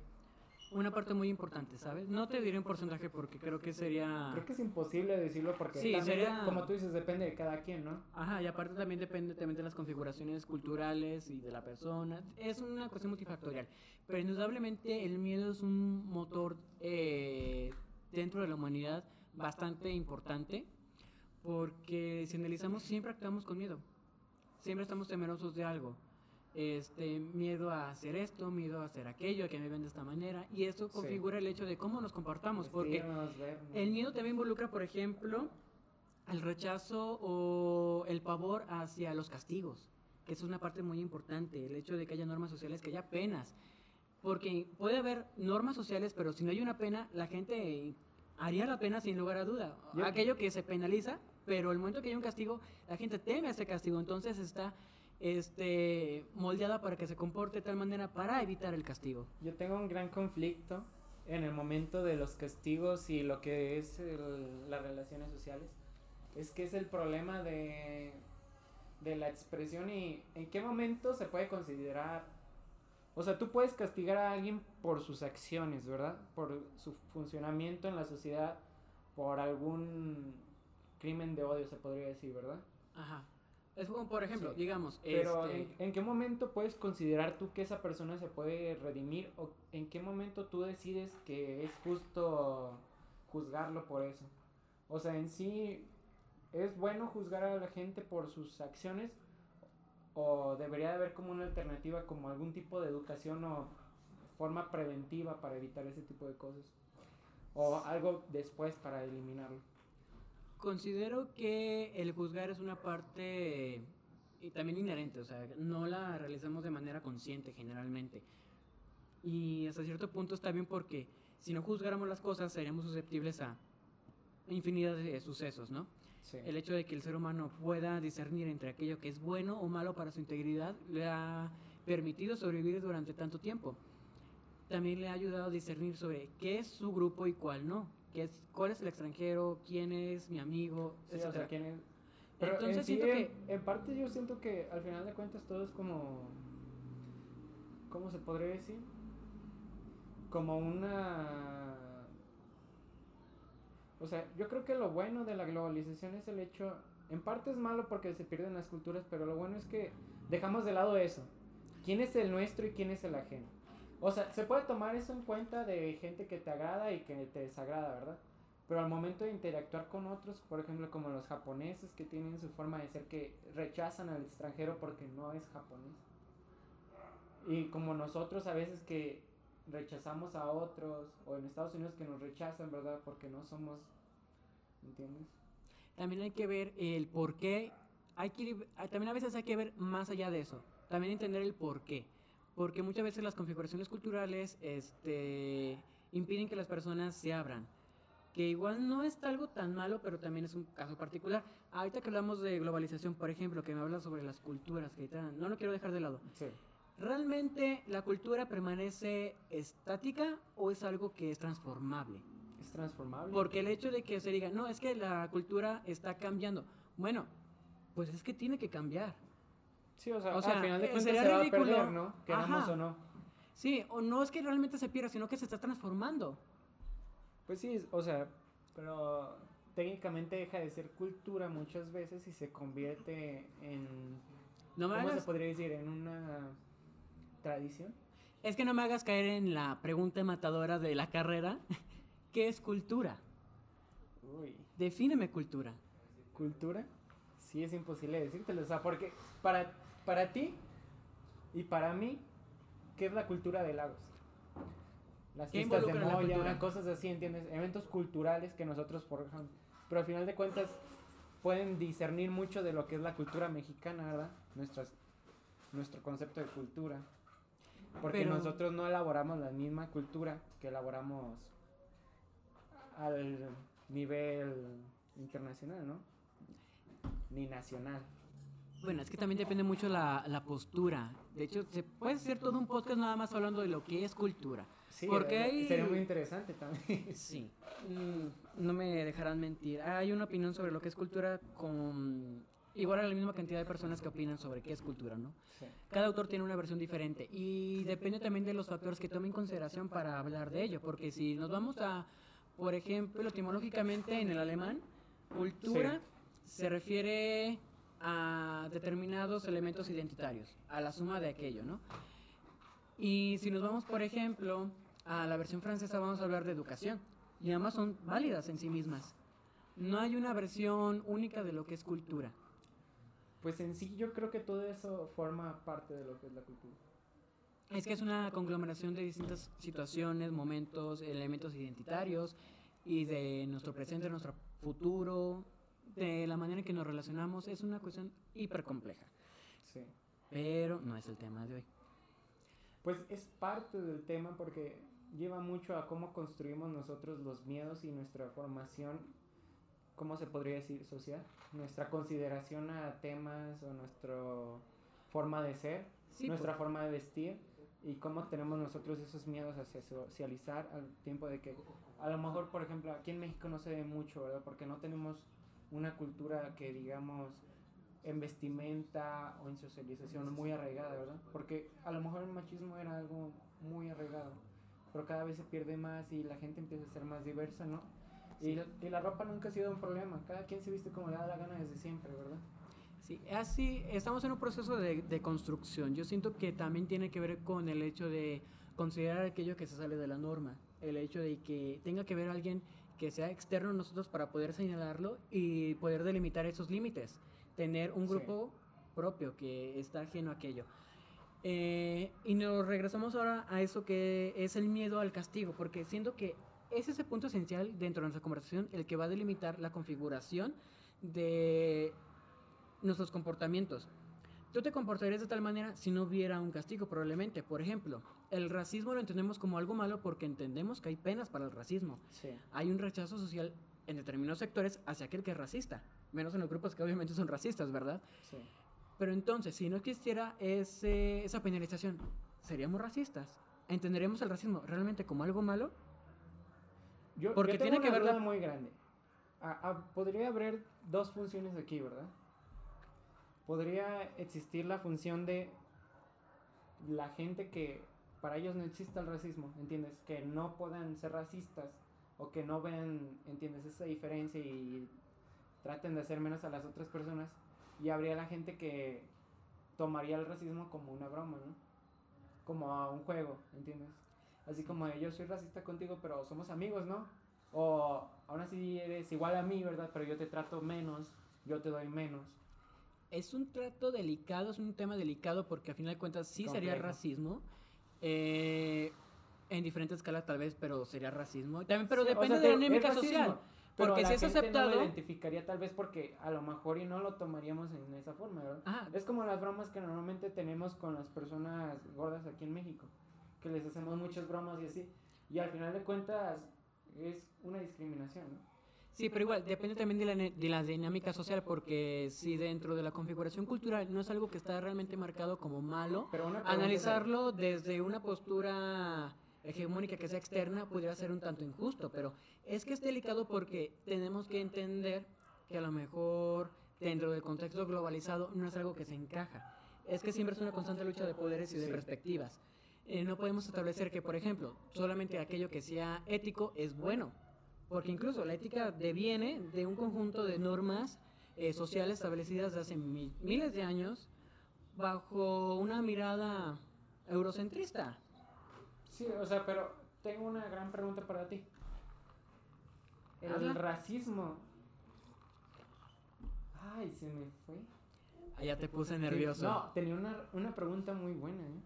Una parte muy importante, ¿sabes? No te diré un porcentaje porque creo que sería... Creo que es imposible decirlo porque Sí, también, sería- como tú dices, depende de cada quien, ¿no? Ajá, y aparte también depende también de las configuraciones culturales y de la persona. Es una cuestión multifactorial. Pero indudablemente el miedo es un motor eh, dentro de la humanidad bastante importante porque si analizamos siempre actuamos con miedo. Siempre estamos temerosos de algo. Este, miedo a hacer esto, miedo a hacer aquello, a que me ven de esta manera. Y eso Sí. configura el hecho de cómo nos comportamos. Porque el miedo también involucra, por ejemplo, el rechazo o el pavor hacia los castigos, que es una parte muy importante, el hecho de que haya normas sociales, que haya penas. Porque puede haber normas sociales, pero si no hay una pena, la gente haría la pena sin lugar a duda. Aquello que se penaliza, pero el momento que hay un castigo, la gente teme ese castigo, entonces está este, moldeada para que se comporte de tal manera para evitar el castigo. Yo tengo un gran conflicto en el momento de los castigos y lo que es el- las relaciones sociales. Es que es el problema de, de la expresión y en qué momento se puede considerar. O sea, tú puedes castigar a alguien por sus acciones, ¿verdad? Por su funcionamiento en la sociedad, por algún crimen de odio, se podría decir, ¿verdad? Ajá. Es como, por ejemplo, Sí. digamos, Pero este, ¿en, en qué momento puedes considerar tú que esa persona se puede redimir o en qué momento tú decides que es justo juzgarlo por eso? O sea, en sí es bueno juzgar a la gente por sus acciones o debería de haber como una alternativa como algún tipo de educación o forma preventiva para evitar ese tipo de cosas o algo después para eliminarlo. Considero que el juzgar es una parte y también inherente, o sea, no la realizamos de manera consciente generalmente. Y hasta cierto punto está bien porque si no juzgáramos las cosas seríamos susceptibles a infinidad de sucesos, ¿no? Sí. El hecho de que el ser humano pueda discernir entre aquello que es bueno o malo para su integridad le ha permitido sobrevivir durante tanto tiempo. También le ha ayudado a discernir sobre qué es su grupo y cuál no. Qué es, cuál es el extranjero, quién es mi amigo, Sí, o sea. ¿quién es? Pero Entonces en, sí, siento en, que- en parte yo siento que al final de cuentas todo es como... ¿Cómo se podría decir? Como una... O sea, yo creo que lo bueno de la globalización es el hecho... En parte es malo porque se pierden las culturas, pero lo bueno es que dejamos de lado eso. ¿Quién es el nuestro y quién es el ajeno? O sea, se puede tomar eso en cuenta de gente que te agrada y que te desagrada, ¿verdad? Pero al momento de interactuar con otros, por ejemplo, como los japoneses que tienen su forma de ser que rechazan al extranjero porque no es japonés. Y como nosotros a veces que rechazamos a otros, o en Estados Unidos que nos rechazan, ¿verdad? Porque no somos, ¿entiendes? También hay que ver el por qué. Hay que también a veces hay que ver más allá de eso. También entender el por qué. Porque muchas veces las configuraciones culturales este, impiden que las personas se abran. Que igual no es algo tan malo, pero también es un caso particular. Ahorita que hablamos de globalización, por ejemplo, que me habla sobre las culturas, que ahorita no lo quiero dejar de lado. Sí. ¿Realmente la cultura permanece estática o es algo que es transformable? Es transformable. Porque el hecho de que se diga, no, es que la cultura está cambiando. Bueno, pues es que tiene que cambiar. Sí, o sea, o sea, al final de eh, cuentas sería se va ridículo. a perder, ¿no? Queramos Ajá. o no. Sí, o no es que realmente se pierda, sino que se está transformando. Pues sí, o sea, pero técnicamente deja de ser cultura muchas veces y se convierte en No me ¿Cómo se podría decir? En una tradición. es que no me hagas caer en la pregunta matadora de la carrera. *laughs* ¿Qué es cultura? Uy. Defíneme cultura. ¿Cultura? Sí, es imposible decírtelo. O sea, porque para, para ti y para mí, ¿qué es la cultura de Lagos? Las ¿Qué fiestas de Moya, cosas así, ¿entiendes? Eventos culturales que nosotros forjamos. Pero al final de cuentas pueden discernir mucho de lo que es la cultura mexicana, ¿verdad? Nuestras, nuestro concepto de cultura. Porque Pero- nosotros no elaboramos la misma cultura que elaboramos al nivel internacional, ¿no? Ni nacional. Bueno, es que también depende mucho la, la postura. De hecho, se puede hacer todo un podcast nada más hablando de lo que es cultura. Sí, Porque hay- sería muy interesante también. *laughs* Sí, mm, no me dejarán mentir. Hay una opinión sobre lo que es cultura con igual a la misma cantidad de personas que opinan sobre qué es cultura, ¿no? Sí. Cada autor tiene una versión diferente y depende también de los factores que tome en consideración para hablar de ello, porque si nos vamos a, por ejemplo, etimológicamente en el alemán, cultura se refiere a determinados elementos identitarios, a la suma de aquello, ¿no? Y si nos vamos, por ejemplo, a la versión francesa, vamos a hablar de educación, y ambas son válidas en sí mismas. No hay una versión única de lo que es cultura. Pues en sí yo creo que todo eso forma parte de lo que es la cultura. Es que es una conglomeración de distintas situaciones, momentos, elementos identitarios y de nuestro presente, nuestro futuro, de la manera en que nos relacionamos. Es una cuestión hiper compleja, Sí. pero no es el tema de hoy. Pues es parte del tema porque lleva mucho a cómo construimos nosotros los miedos y nuestra formación, ¿cómo se podría decir? Social. Nuestra consideración a temas o nuestra forma de ser, Sí, nuestra por- forma de vestir y cómo tenemos nosotros esos miedos hacia socializar al tiempo de que a lo mejor, por ejemplo, aquí en México no se ve mucho, ¿verdad? Porque no tenemos una cultura que digamos en vestimenta o en socialización muy arraigada, ¿verdad? Porque a lo mejor el machismo era algo muy arraigado, pero cada vez se pierde más y la gente empieza a ser más diversa, ¿no? Y, la, y la ropa nunca ha sido un problema, cada quien se viste como le da la gana desde siempre, ¿verdad? Sí, así estamos en un proceso de, de construcción. Yo siento que también tiene que ver con el hecho de considerar aquello que se sale de la norma, el hecho de que tenga que ver alguien que sea externo a nosotros para poder señalarlo y poder delimitar esos límites, tener un Sí. grupo propio que está ajeno a aquello. Eh, y nos regresamos ahora a eso que es el miedo al castigo, porque siento que es ese punto esencial dentro de nuestra conversación el que va a delimitar la configuración de nuestros comportamientos. Tú te comportarías de tal manera si no hubiera un castigo, probablemente. Por ejemplo, el racismo lo entendemos como algo malo porque entendemos que hay penas para el racismo. Sí. Hay un rechazo social en determinados sectores hacia aquel que es racista, menos en los grupos que obviamente son racistas, ¿verdad? Sí. Pero entonces, si no existiera ese, esa penalización, ¿seríamos racistas? ¿Entenderíamos el racismo realmente como algo malo? Yo, Porque yo tengo tiene que una ver la- duda muy grande. Ah, ah, podría haber dos funciones aquí, ¿verdad? Podría existir la función de la gente que para ellos no exista el racismo, ¿entiendes? Que no puedan ser racistas o que no vean, ¿entiendes? Esa diferencia y traten de hacer menos a las otras personas. Y habría la gente que tomaría el racismo como una broma, ¿no? Como a un juego, ¿entiendes? Así como yo soy racista contigo, pero somos amigos, ¿no? O aún así eres igual a mí, ¿verdad? Pero yo te trato menos, yo te doy menos. Es un trato delicado, es un tema delicado porque a final de cuentas sí sería racismo. eh, en diferentes escalas tal vez, pero sería racismo. También, pero Sí, o depende sea, de la dinámica social. pero Porque si es gente No aceptado... lo identificaría tal vez porque a lo mejor y no lo tomaríamos en esa forma, Es como las bromas que normalmente tenemos con las personas gordas aquí en México, que les hacemos muchas bromas y así, y al final de cuentas es una discriminación, ¿no? Sí, pero igual, depende también de la, de la dinámica social, porque si dentro de la configuración cultural no es algo que está realmente marcado como malo, Pero analizarlo desde una postura hegemónica que sea externa pudiera ser un tanto injusto, pero es que es delicado porque tenemos que entender que a lo mejor dentro del contexto globalizado no es algo que se encaja. Es que siempre es una constante lucha de poderes y de Sí. perspectivas. Eh, no podemos establecer que, por ejemplo, solamente aquello que sea ético es bueno, porque incluso la ética deviene de un conjunto de normas eh, sociales establecidas hace mi- miles de años bajo una mirada eurocentrista. Sí, o sea, pero tengo una gran pregunta para ti. El racismo... Ay, se me fue. Allá Ah, te puse Sí, nervioso. No, tenía una, una pregunta muy buena, ¿eh?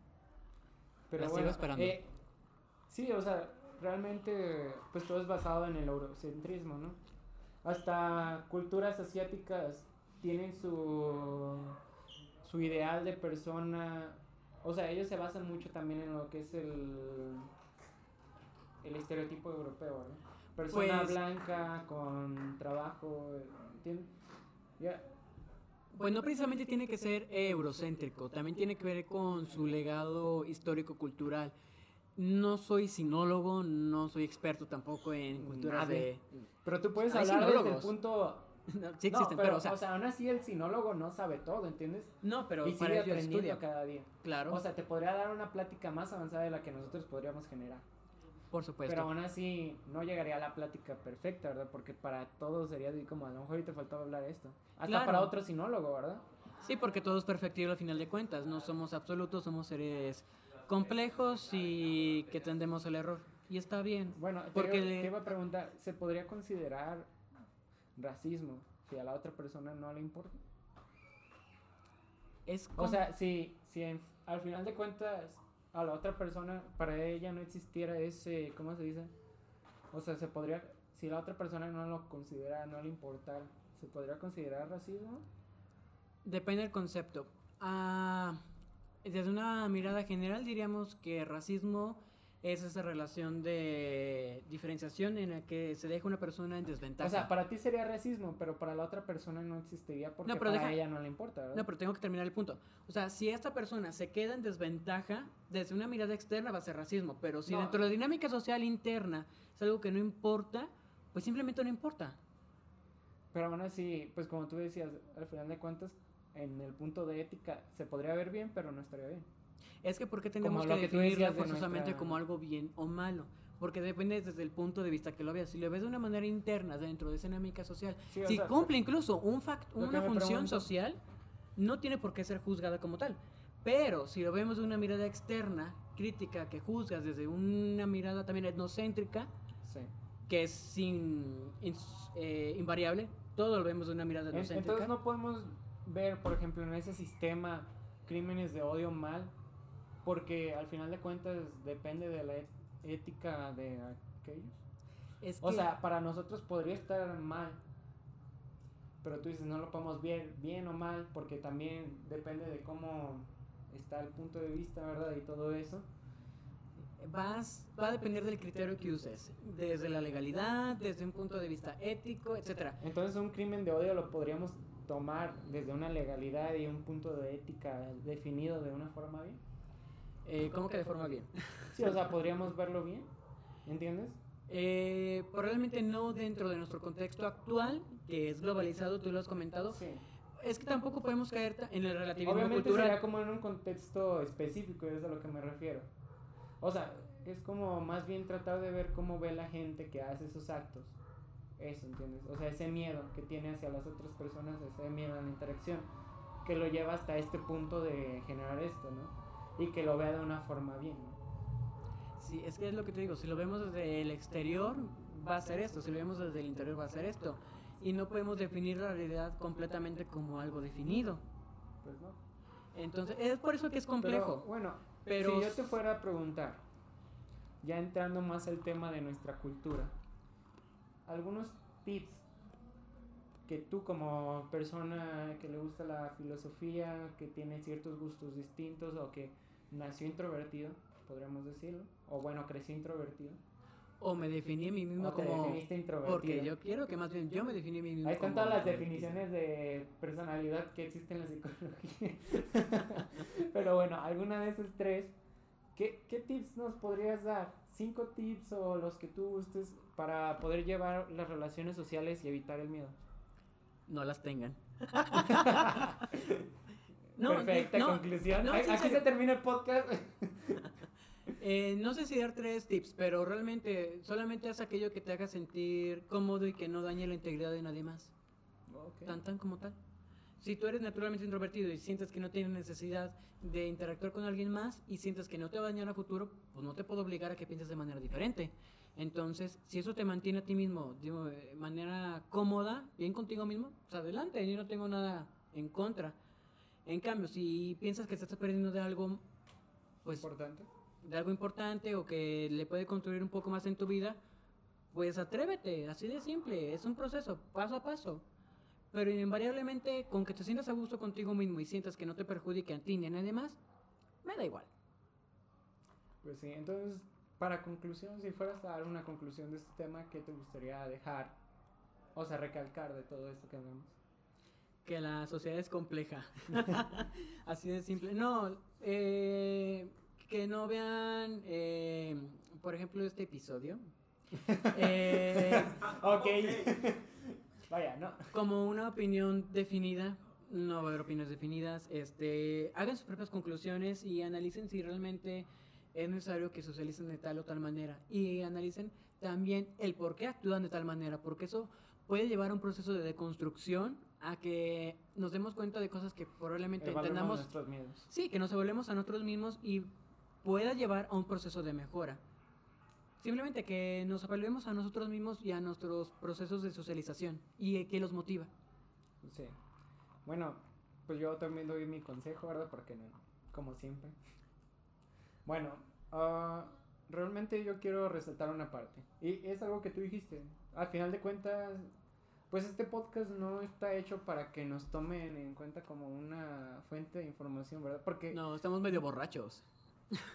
Pero La sigo esperando. eh, sí, o sea, realmente, pues todo es basado en el eurocentrismo, ¿no? Hasta culturas asiáticas tienen su, su ideal de persona, o sea, ellos se basan mucho también en lo que es el, el estereotipo europeo, ¿no? Persona Pues- blanca con trabajo, ¿entiendes? Ya, Pues no precisamente tiene que ser eurocéntrico, también tiene que ver con su legado histórico-cultural. No soy sinólogo, no soy experto tampoco en culturas Nadie. de... Pero tú puedes hablar desde el sinólogos. punto *laughs* No, sí No, existen, pero, o sea, aún así el sinólogo no sabe todo, ¿entiendes? no, pero y sigue aprendiendo estudia. cada día. Claro, O sea, te podría dar una plática más avanzada de la que nosotros podríamos generar. por supuesto. Pero aún así no llegaría a la plática perfecta, ¿verdad? Porque para todos sería así como, a lo mejor ahorita faltaba hablar esto. Hasta Claro. para otro sinólogo, ¿verdad? Sí, porque todo es perfectible al final de cuentas. No somos absolutos, somos seres complejos y que tendemos al error. Y está bien. Bueno, te, Porque te iba a preguntar, ¿se podría considerar racismo si a la otra persona no le importa? Es O sea, si, si en- al final de cuentas a la otra persona, para ella no existiera ese, ¿cómo se dice? O sea, se podría, si la otra persona no lo considera, no le importa, ¿se podría considerar racismo? Depende del concepto. Ah, desde una mirada general diríamos que racismo es esa relación de diferenciación en la que se deja una persona en desventaja. O sea, para ti sería racismo, pero para la otra persona no existiría porque No, pero para deja- ella no le importa, ¿verdad? No, pero tengo que terminar el punto. O sea, si esta persona se queda en desventaja, desde una mirada externa va a ser racismo, pero si No. dentro de la dinámica social interna es algo que no importa, pues simplemente no importa. Pero aún así, pues como tú decías, al final de cuentas, en el punto de ética se podría ver bien, pero no estaría bien. Es que ¿por qué tenemos Como que que definirla de forzosamente nuestra- como algo bien o malo? Porque depende desde el punto de vista que lo veas. Si lo ves de una manera interna dentro de esa dinámica social, Sí, si sea, cumple incluso un fact- una función pregunto- social, no tiene por qué ser juzgada como tal. Pero si lo vemos de una mirada externa, crítica, que juzgas desde una mirada también etnocéntrica, Sí. que es sin, ins- eh, invariable, todo lo vemos de una mirada etnocéntrica. Entonces no podemos ver, por ejemplo, en ese sistema crímenes de odio mal, porque al final de cuentas depende de la ética de aquellos. Es O sea, para nosotros podría estar mal, pero tú dices no lo podemos ver bien o mal, porque también depende de cómo está el punto de vista, ¿verdad? Y todo eso. Vas, va a depender del criterio que uses, desde la legalidad, desde un punto de vista ético, etcétera. Entonces un crimen de odio lo podríamos tomar desde una legalidad y un punto de ética definido de una forma bien. Eh, ¿Cómo que de forma bien? Sí, o sea, podríamos verlo bien, ¿entiendes? Eh, probablemente no dentro de nuestro contexto actual, que es globalizado, tú lo has comentado. Sí. Es que tampoco podemos caer en el relativismo Obviamente cultural. sería como en un contexto específico, es a lo que me refiero. O sea, es como más bien tratar de ver cómo ve la gente que hace esos actos. Eso, ¿entiendes? O sea, ese miedo que tiene hacia las otras personas, ese miedo a la interacción, que lo lleva hasta este punto de generar esto, ¿no? Y que lo vea de una forma bien, ¿no? Sí, es que es lo que te digo, si lo vemos desde el exterior va a ser esto, si lo vemos desde el interior va a ser esto. Y no podemos definir la realidad completamente como algo definido. Pues no. Entonces, es por eso que es Pero, complejo. bueno, Pero si yo te fuera a preguntar, ya entrando más al tema de nuestra cultura, algunos tips que tú como persona que le gusta la filosofía, que tiene ciertos gustos distintos o que nació introvertido, podríamos decirlo, o bueno, creció introvertido, O me definí a mí mismo o te como... definiste introvertido. Porque yo quiero que más bien yo me definí a mí mismo Ahí están como todas las definiciones de personalidad que existen en la psicología. *laughs* Pero bueno, alguna de esas tres, ¿qué, ¿qué tips nos podrías dar? ¿Cinco tips o los que tú gustes para poder llevar las relaciones sociales y evitar el miedo? No las tengan. No, Perfecta no, conclusión. no, Aquí se termina el podcast. *laughs* Eh, no sé si dar tres tips, pero realmente solamente haz aquello que te haga sentir cómodo y que no dañe la integridad de nadie más. Tan tan como tal. Si tú eres naturalmente introvertido y sientes que no tienes necesidad de interactuar con alguien más y sientes que no te va a dañar a futuro, pues no te puedo obligar a que pienses de manera diferente. Entonces, si eso te mantiene a ti mismo de manera cómoda, bien contigo mismo, pues adelante, yo no tengo nada en contra. En cambio, si piensas que estás perdiendo de algo, pues Importante. de algo importante o que le puede construir un poco más en tu vida, pues atrévete, así de simple, es un proceso, paso a paso. Pero invariablemente, con que te sientas a gusto contigo mismo y sientas que no te perjudique a ti ni a nadie más, me da igual. Pues sí, entonces, para conclusión, si fueras a dar una conclusión de este tema, ¿qué te gustaría dejar? O sea, recalcar de todo esto que hablamos. Que la sociedad es compleja. *laughs* así de simple. No, eh, que no vean, eh, por ejemplo, este episodio. *laughs* Eh, Ok. Vaya, no. como una opinión definida, no va a haber opiniones definidas, este, hagan sus propias conclusiones y analicen si realmente es necesario que socialicen de tal o tal manera y analicen también el por qué actúan de tal manera, porque eso puede llevar a un proceso de deconstrucción a que nos demos cuenta de cosas que probablemente entendamos, sí, que nos evaluemos a nosotros mismos y pueda llevar a un proceso de mejora. Simplemente que nos evaluemos a nosotros mismos y a nuestros procesos de socialización y eh, que los motiva. Sí. Bueno, pues yo también doy mi consejo, ¿verdad? Porque no, como siempre. Bueno, ah, realmente yo quiero resaltar una parte. Y es algo que tú dijiste. Al final de cuentas, pues este podcast no está hecho para que nos tomen en cuenta como una fuente de información, ¿verdad? Porque No, estamos medio borrachos.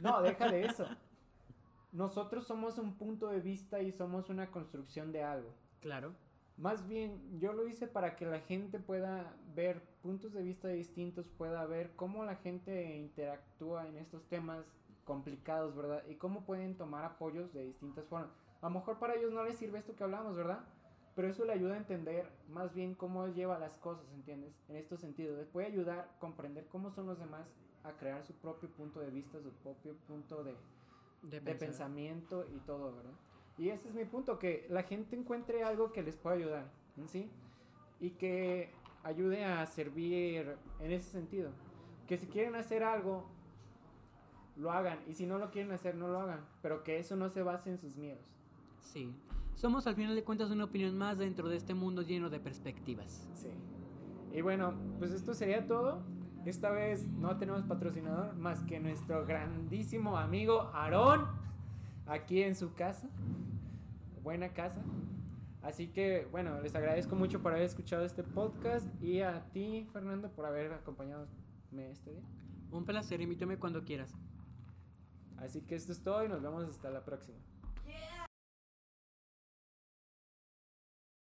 no, deja de eso. Nosotros somos un punto de vista y somos una construcción de algo. Claro. Más bien, yo lo hice para que la gente pueda ver puntos de vista distintos, pueda ver cómo la gente interactúa en estos temas complicados, ¿verdad? Y cómo pueden tomar apoyos de distintas formas. A lo mejor para ellos no les sirve esto que hablamos, ¿verdad? Pero eso le ayuda a entender más bien cómo él lleva las cosas, ¿entiendes? En estos sentidos. Les puede ayudar a comprender cómo son los demás a crear su propio punto de vista, su propio punto de, De, pensamiento y todo, ¿verdad? Y ese es mi punto, que la gente encuentre algo que les pueda ayudar, ¿sí? Y que ayude a servir en ese sentido. Que si quieren hacer algo, lo hagan. Y si no lo quieren hacer, no lo hagan. Pero que eso no se base en sus miedos. Sí. Somos al final de cuentas una opinión más dentro de este mundo lleno de perspectivas. Sí. Y bueno, pues esto sería todo. Esta vez no tenemos patrocinador más que nuestro grandísimo amigo Aarón, aquí en su casa. Buena casa. Así que, bueno, les agradezco mucho por haber escuchado este podcast y a ti, Fernando, por haber acompañado este día. Un placer, invítame cuando quieras. Así que esto es todo y nos vemos hasta la próxima.